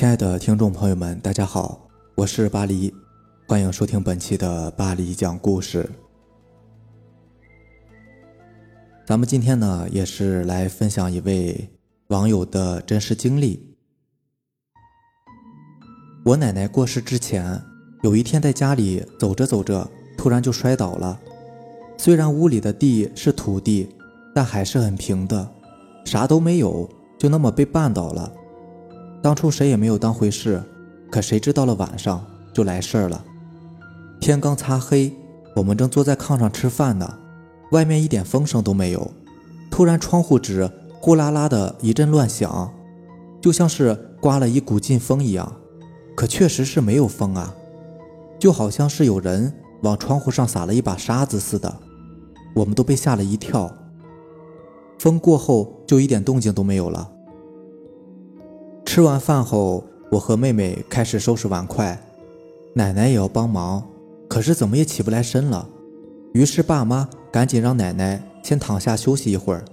亲爱的听众朋友们，大家好，我是巴黎，欢迎收听本期的巴黎讲故事。咱们今天呢，也是来分享一位网友的真实经历。我奶奶过世之前，有一天在家里走着走着，突然就摔倒了。虽然屋里的地是土地，但还是很平的，啥都没有，就那么被绊倒了。当初谁也没有当回事，可谁知到了晚上就来事儿了。天刚擦黑，我们正坐在炕上吃饭呢，外面一点风声都没有。突然窗户纸呼啦啦的一阵乱响，就像是刮了一股劲风一样，可确实是没有风啊，就好像是有人往窗户上撒了一把沙子似的。我们都被吓了一跳。风过后就一点动静都没有了。吃完饭后，我和妹妹开始收拾碗筷，奶奶也要帮忙，可是怎么也起不来身了。于是爸妈赶紧让奶奶先躺下休息一会儿，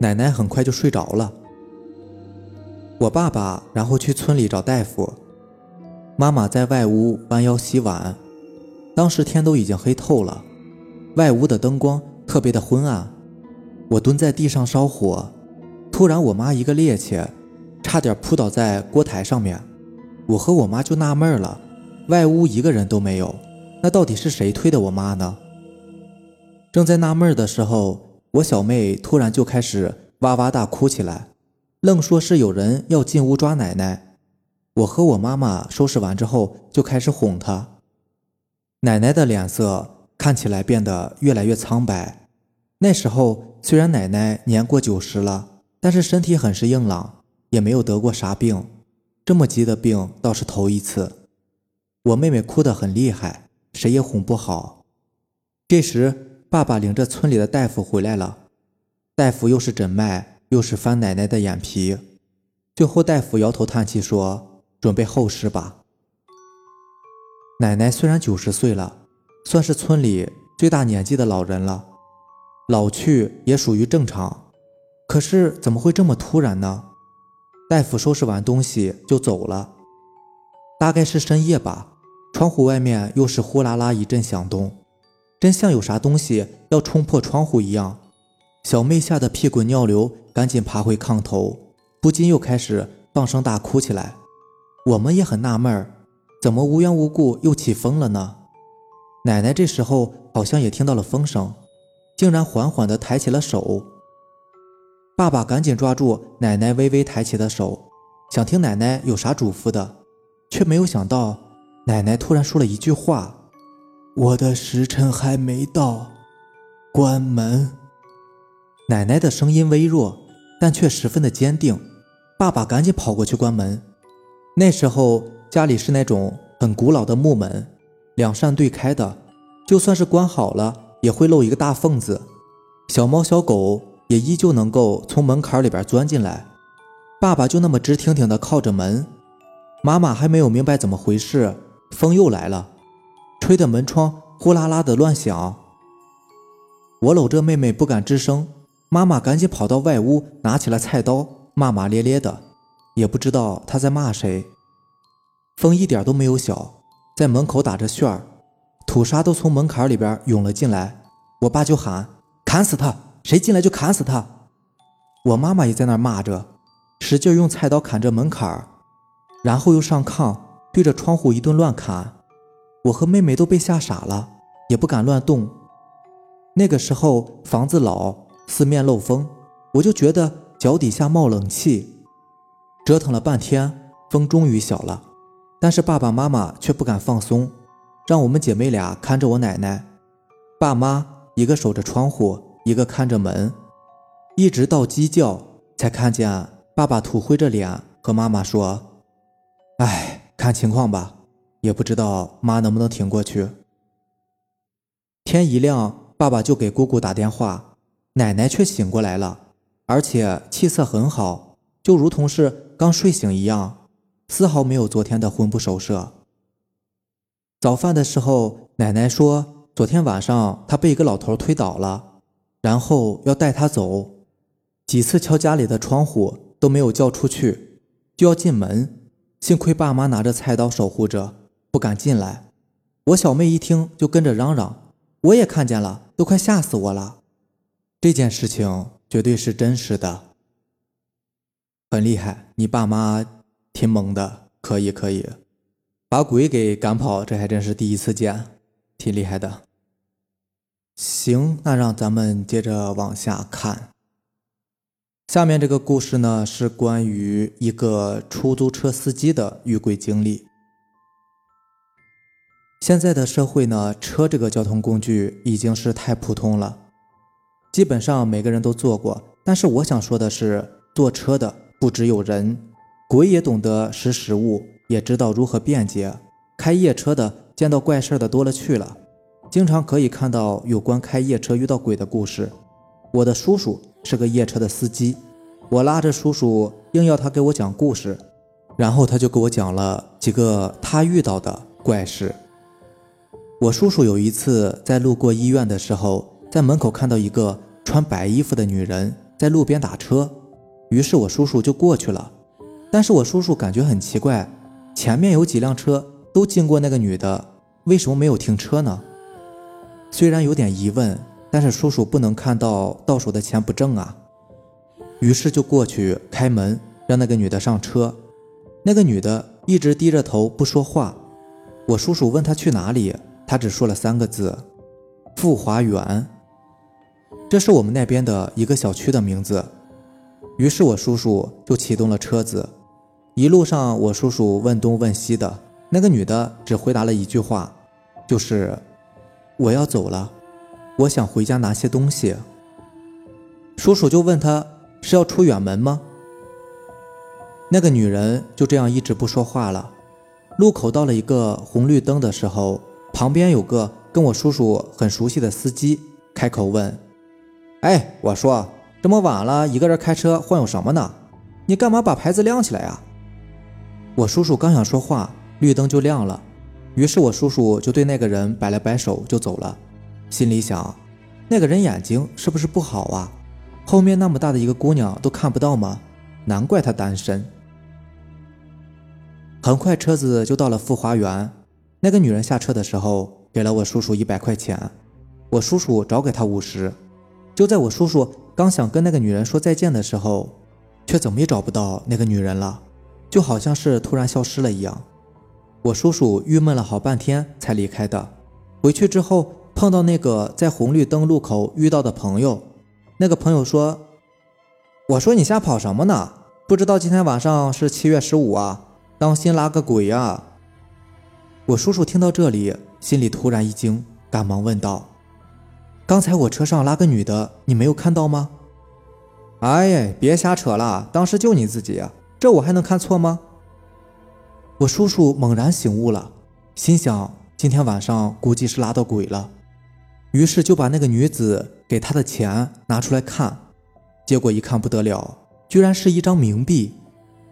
奶奶很快就睡着了。我爸爸然后去村里找大夫，妈妈在外屋弯腰洗碗。当时天都已经黑透了，外屋的灯光特别的昏暗。我蹲在地上烧火，突然我妈一个趔趄。差点扑倒在锅台上面，我和我妈就纳闷了，外屋一个人都没有，那到底是谁推的我妈呢？正在纳闷的时候，我小妹突然就开始哇哇大哭起来，愣说是有人要进屋抓奶奶。我和我妈妈收拾完之后就开始哄她，奶奶的脸色看起来变得越来越苍白。那时候虽然奶奶年过九十了，但是身体很是硬朗。也没有得过啥病，这么急的病倒是头一次。我妹妹哭得很厉害，谁也哄不好。这时，爸爸领着村里的大夫回来了，大夫又是诊脉，又是翻奶奶的眼皮，最后大夫摇头叹气说：“准备后事吧。”奶奶虽然九十岁了，算是村里最大年纪的老人了，老去也属于正常，可是怎么会这么突然呢？大夫收拾完东西就走了，大概是深夜吧。窗户外面又是呼啦啦一阵响动，真像有啥东西要冲破窗户一样。小妹吓得屁滚尿流，赶紧爬回炕头，不禁又开始放声大哭起来。我们也很纳闷，怎么无缘无故又起风了呢？奶奶这时候好像也听到了风声，竟然缓缓地抬起了手。爸爸赶紧抓住奶奶微微抬起的手，想听奶奶有啥嘱咐的，却没有想到奶奶突然说了一句话：“我的时辰还没到，关门。”奶奶的声音微弱，但却十分的坚定。爸爸赶紧跑过去关门。那时候家里是那种很古老的木门，两扇对开的，就算是关好了，也会漏一个大缝子，小猫小狗。也依旧能够从门槛里边钻进来，爸爸就那么直挺挺的靠着门，妈妈还没有明白怎么回事，风又来了，吹得门窗呼啦啦的乱响。我搂着妹妹不敢吱声，妈妈赶紧跑到外屋拿起了菜刀，骂骂咧咧的，也不知道她在骂谁。风一点都没有小，在门口打着旋儿，土沙都从门槛里边涌了进来，我爸就喊：“砍死他！”谁进来就砍死他！我妈妈也在那儿骂着，使劲用菜刀砍着门槛儿，然后又上炕对着窗户一顿乱砍。我和妹妹都被吓傻了，也不敢乱动。那个时候房子老，四面漏风，我就觉得脚底下冒冷气。折腾了半天，风终于小了，但是爸爸妈妈却不敢放松，让我们姐妹俩看着我奶奶。爸妈一个守着窗户。一个看着门，一直到鸡叫，才看见爸爸土灰着脸和妈妈说：“哎，看情况吧，也不知道妈能不能挺过去。”天一亮，爸爸就给姑姑打电话，奶奶却醒过来了，而且气色很好，就如同是刚睡醒一样，丝毫没有昨天的魂不守舍。早饭的时候，奶奶说，昨天晚上她被一个老头推倒了。然后要带他走，几次敲家里的窗户都没有叫出去，就要进门，幸亏爸妈拿着菜刀守护着，不敢进来。我小妹一听就跟着嚷嚷：“我也看见了，都快吓死我了！”这件事情绝对是真实的，很厉害。你爸妈挺猛的，可以可以，把鬼给赶跑，这还真是第一次见，挺厉害的。行，那让咱们接着往下看。下面这个故事呢，是关于一个出租车司机的遇鬼经历。现在的社会呢，车这个交通工具已经是太普通了，基本上每个人都坐过。但是我想说的是，坐车的不只有人，鬼也懂得识时务，也知道如何便捷。开夜车的见到怪事的多了去了，经常可以看到有关开夜车遇到鬼的故事。我的叔叔。是个夜车的司机，我拉着叔叔，硬要他给我讲故事，然后他就给我讲了几个他遇到的怪事。我叔叔有一次在路过医院的时候，在门口看到一个穿白衣服的女人在路边打车，于是我叔叔就过去了。但是我叔叔感觉很奇怪，前面有几辆车都经过那个女的，为什么没有停车呢？虽然有点疑问。但是叔叔不能看到到手的钱不挣啊，于是就过去开门，让那个女的上车。那个女的一直低着头不说话。我叔叔问她去哪里，她只说了三个字：“富华园。”这是我们那边的一个小区的名字。于是我叔叔就启动了车子。一路上，我叔叔问东问西的，那个女的只回答了一句话，就是“我要走了”。我想回家拿些东西，叔叔就问他是要出远门吗？那个女人就这样一直不说话了。路口到了一个红绿灯的时候，旁边有个跟我叔叔很熟悉的司机开口问：“哎，我说这么晚了，一个人开车晃悠什么呢？你干嘛把牌子亮起来呀？”我叔叔刚想说话，绿灯就亮了，于是我叔叔就对那个人摆了摆手就走了。心里想，那个人眼睛是不是不好啊？后面那么大的一个姑娘都看不到吗？难怪他单身。很快车子就到了富华园，那个女人下车的时候给了我叔叔一百块钱，我叔叔找给她五十。就在我叔叔刚想跟那个女人说再见的时候，却怎么也找不到那个女人了，就好像是突然消失了一样。我叔叔郁闷了好半天才离开的。回去之后。碰到那个在红绿灯路口遇到的朋友，那个朋友说：“我说你瞎跑什么呢？不知道今天晚上是七月十五啊，当心拉个鬼呀！”我叔叔听到这里，心里突然一惊，赶忙问道：“刚才我车上拉个女的，你没有看到吗？”“哎，别瞎扯了，当时就你自己，这我还能看错吗？”我叔叔猛然醒悟了，心想：今天晚上估计是拉到鬼了。于是就把那个女子给他的钱拿出来看，结果一看不得了，居然是一张冥币。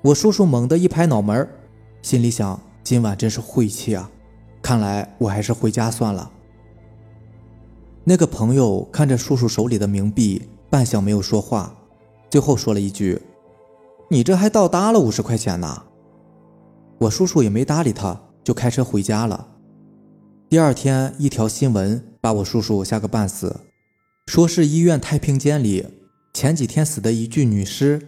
我叔叔猛地一拍脑门心里想：今晚真是晦气啊！看来我还是回家算了。那个朋友看着叔叔手里的冥币，半晌没有说话，最后说了一句：“你这还倒搭了五十块钱呢。”我叔叔也没搭理他，就开车回家了。第二天，一条新闻。把我叔叔吓个半死，说是医院太平间里前几天死的一具女尸，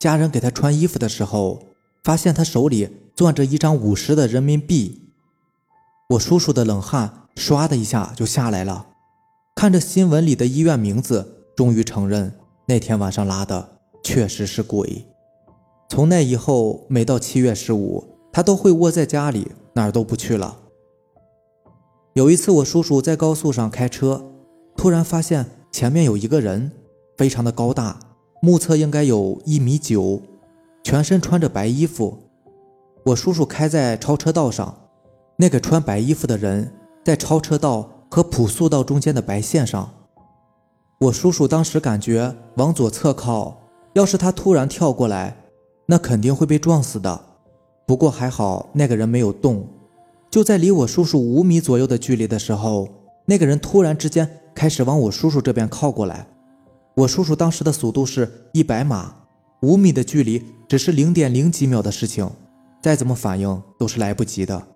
家人给她穿衣服的时候，发现她手里攥着一张五十的人民币。我叔叔的冷汗唰的一下就下来了，看着新闻里的医院名字，终于承认那天晚上拉的确实是鬼。从那以后，每到七月十五，他都会窝在家里，哪儿都不去了。有一次，我叔叔在高速上开车，突然发现前面有一个人，非常的高大，目测应该有一米九，全身穿着白衣服。我叔叔开在超车道上，那个穿白衣服的人在超车道和普速道中间的白线上。我叔叔当时感觉往左侧靠，要是他突然跳过来，那肯定会被撞死的。不过还好，那个人没有动。就在离我叔叔五米左右的距离的时候，那个人突然之间开始往我叔叔这边靠过来。我叔叔当时的速度是一百码，五米的距离只是零点零几秒的事情。再怎么反应都是来不及的。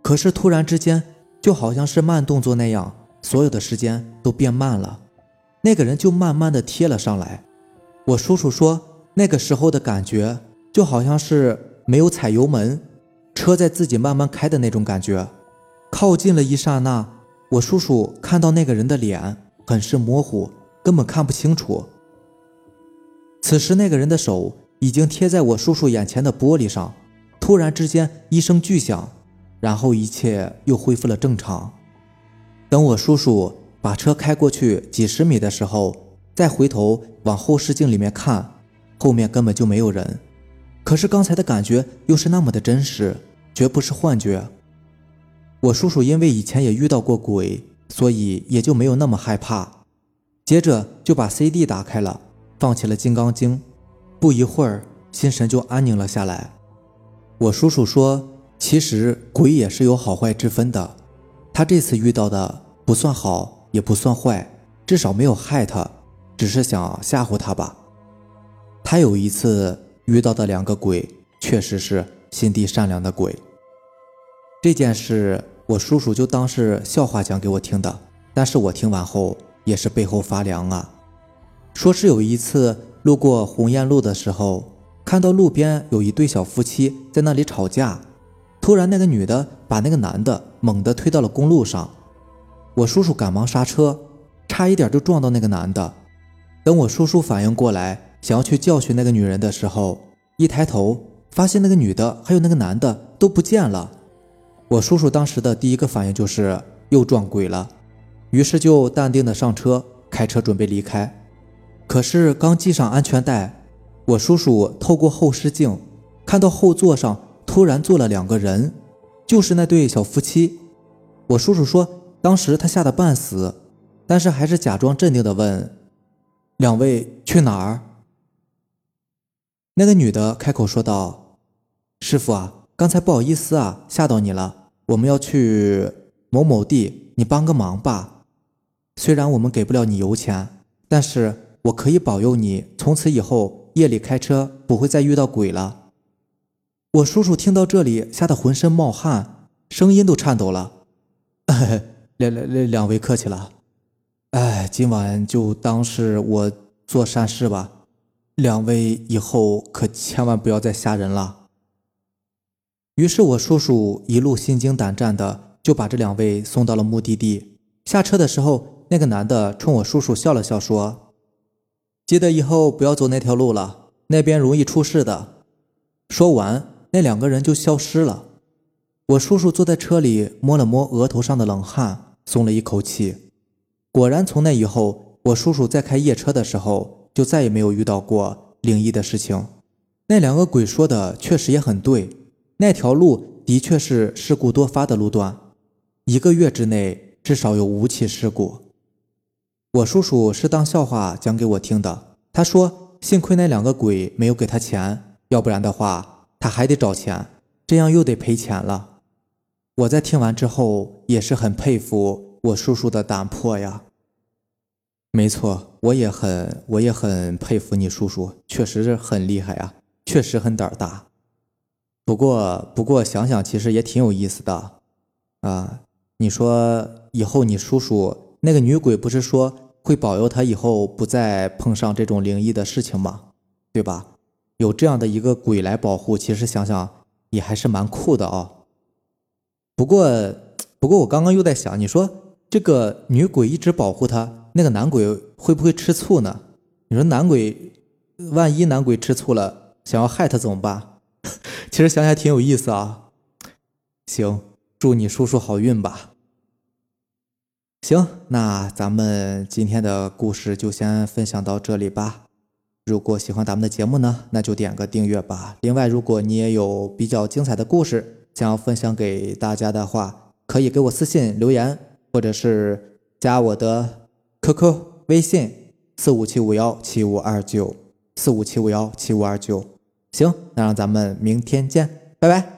可是突然之间，就好像是慢动作那样，所有的时间都变慢了。那个人就慢慢的贴了上来。我叔叔说，那个时候的感觉就好像是没有踩油门，车在自己慢慢开的那种感觉。靠近了一刹那，我叔叔看到那个人的脸很是模糊，根本看不清楚。此时，那个人的手已经贴在我叔叔眼前的玻璃上。突然之间，一声巨响，然后一切又恢复了正常。等我叔叔把车开过去几十米的时候，再回头往后视镜里面看，后面根本就没有人。可是刚才的感觉又是那么的真实，绝不是幻觉。我叔叔因为以前也遇到过鬼，所以也就没有那么害怕。接着就把 CD 打开了，放起了《金刚经》。不一会儿，心神就安宁了下来。我叔叔说，其实鬼也是有好坏之分的。他这次遇到的不算好，也不算坏，至少没有害他。只是想吓唬他吧。他有一次遇到的两个鬼，确实是心地善良的鬼。这件事我叔叔就当是笑话讲给我听的，但是我听完后也是背后发凉啊。说是有一次路过鸿雁路的时候，看到路边有一对小夫妻在那里吵架，突然那个女的把那个男的猛地推到了公路上，我叔叔赶忙刹车，差一点就撞到那个男的。等我叔叔反应过来，想要去教训那个女人的时候，一抬头发现那个女的还有那个男的都不见了。我叔叔当时的第一个反应就是又撞鬼了，于是就淡定的上车，开车准备离开。可是刚系上安全带，我叔叔透过后视镜看到后座上突然坐了两个人，就是那对小夫妻。我叔叔说，当时他吓得半死，但是还是假装镇定的问。两位去哪儿？那个女的开口说道：“师傅啊，刚才不好意思啊，吓到你了。我们要去某某地，你帮个忙吧。虽然我们给不了你油钱，但是我可以保佑你，从此以后夜里开车不会再遇到鬼了。”我叔叔听到这里，吓得浑身冒汗，声音都颤抖了。两两两两位客气了。哎，今晚就当是我做善事吧。两位以后可千万不要再吓人了。于是我叔叔一路心惊胆战的就把这两位送到了目的地。下车的时候，那个男的冲我叔叔笑了笑，说：“记得以后不要走那条路了，那边容易出事的。”说完，那两个人就消失了。我叔叔坐在车里，摸了摸额头上的冷汗，松了一口气。果然，从那以后，我叔叔在开夜车的时候，就再也没有遇到过灵异的事情。那两个鬼说的确实也很对，那条路的确是事故多发的路段，一个月之内至少有五起事故。我叔叔是当笑话讲给我听的。他说，幸亏那两个鬼没有给他钱，要不然的话，他还得找钱，这样又得赔钱了。我在听完之后也是很佩服我叔叔的胆魄呀。没错，我也很，我也很佩服你叔叔，确实是很厉害啊，确实很胆大。不过，不过想想其实也挺有意思的啊。你说以后你叔叔那个女鬼不是说会保佑他以后不再碰上这种灵异的事情吗？对吧？有这样的一个鬼来保护，其实想想也还是蛮酷的啊。不过，不过我刚刚又在想，你说这个女鬼一直保护他。那个男鬼会不会吃醋呢？你说男鬼，万一男鬼吃醋了，想要害他怎么办？其实想想挺有意思啊。行，祝你叔叔好运吧。行，那咱们今天的故事就先分享到这里吧。如果喜欢咱们的节目呢，那就点个订阅吧。另外，如果你也有比较精彩的故事想要分享给大家的话，可以给我私信留言，或者是加我的。QQ 微信四五七五幺七五二九四五七五幺七五二九，行，那让咱们明天见，拜拜。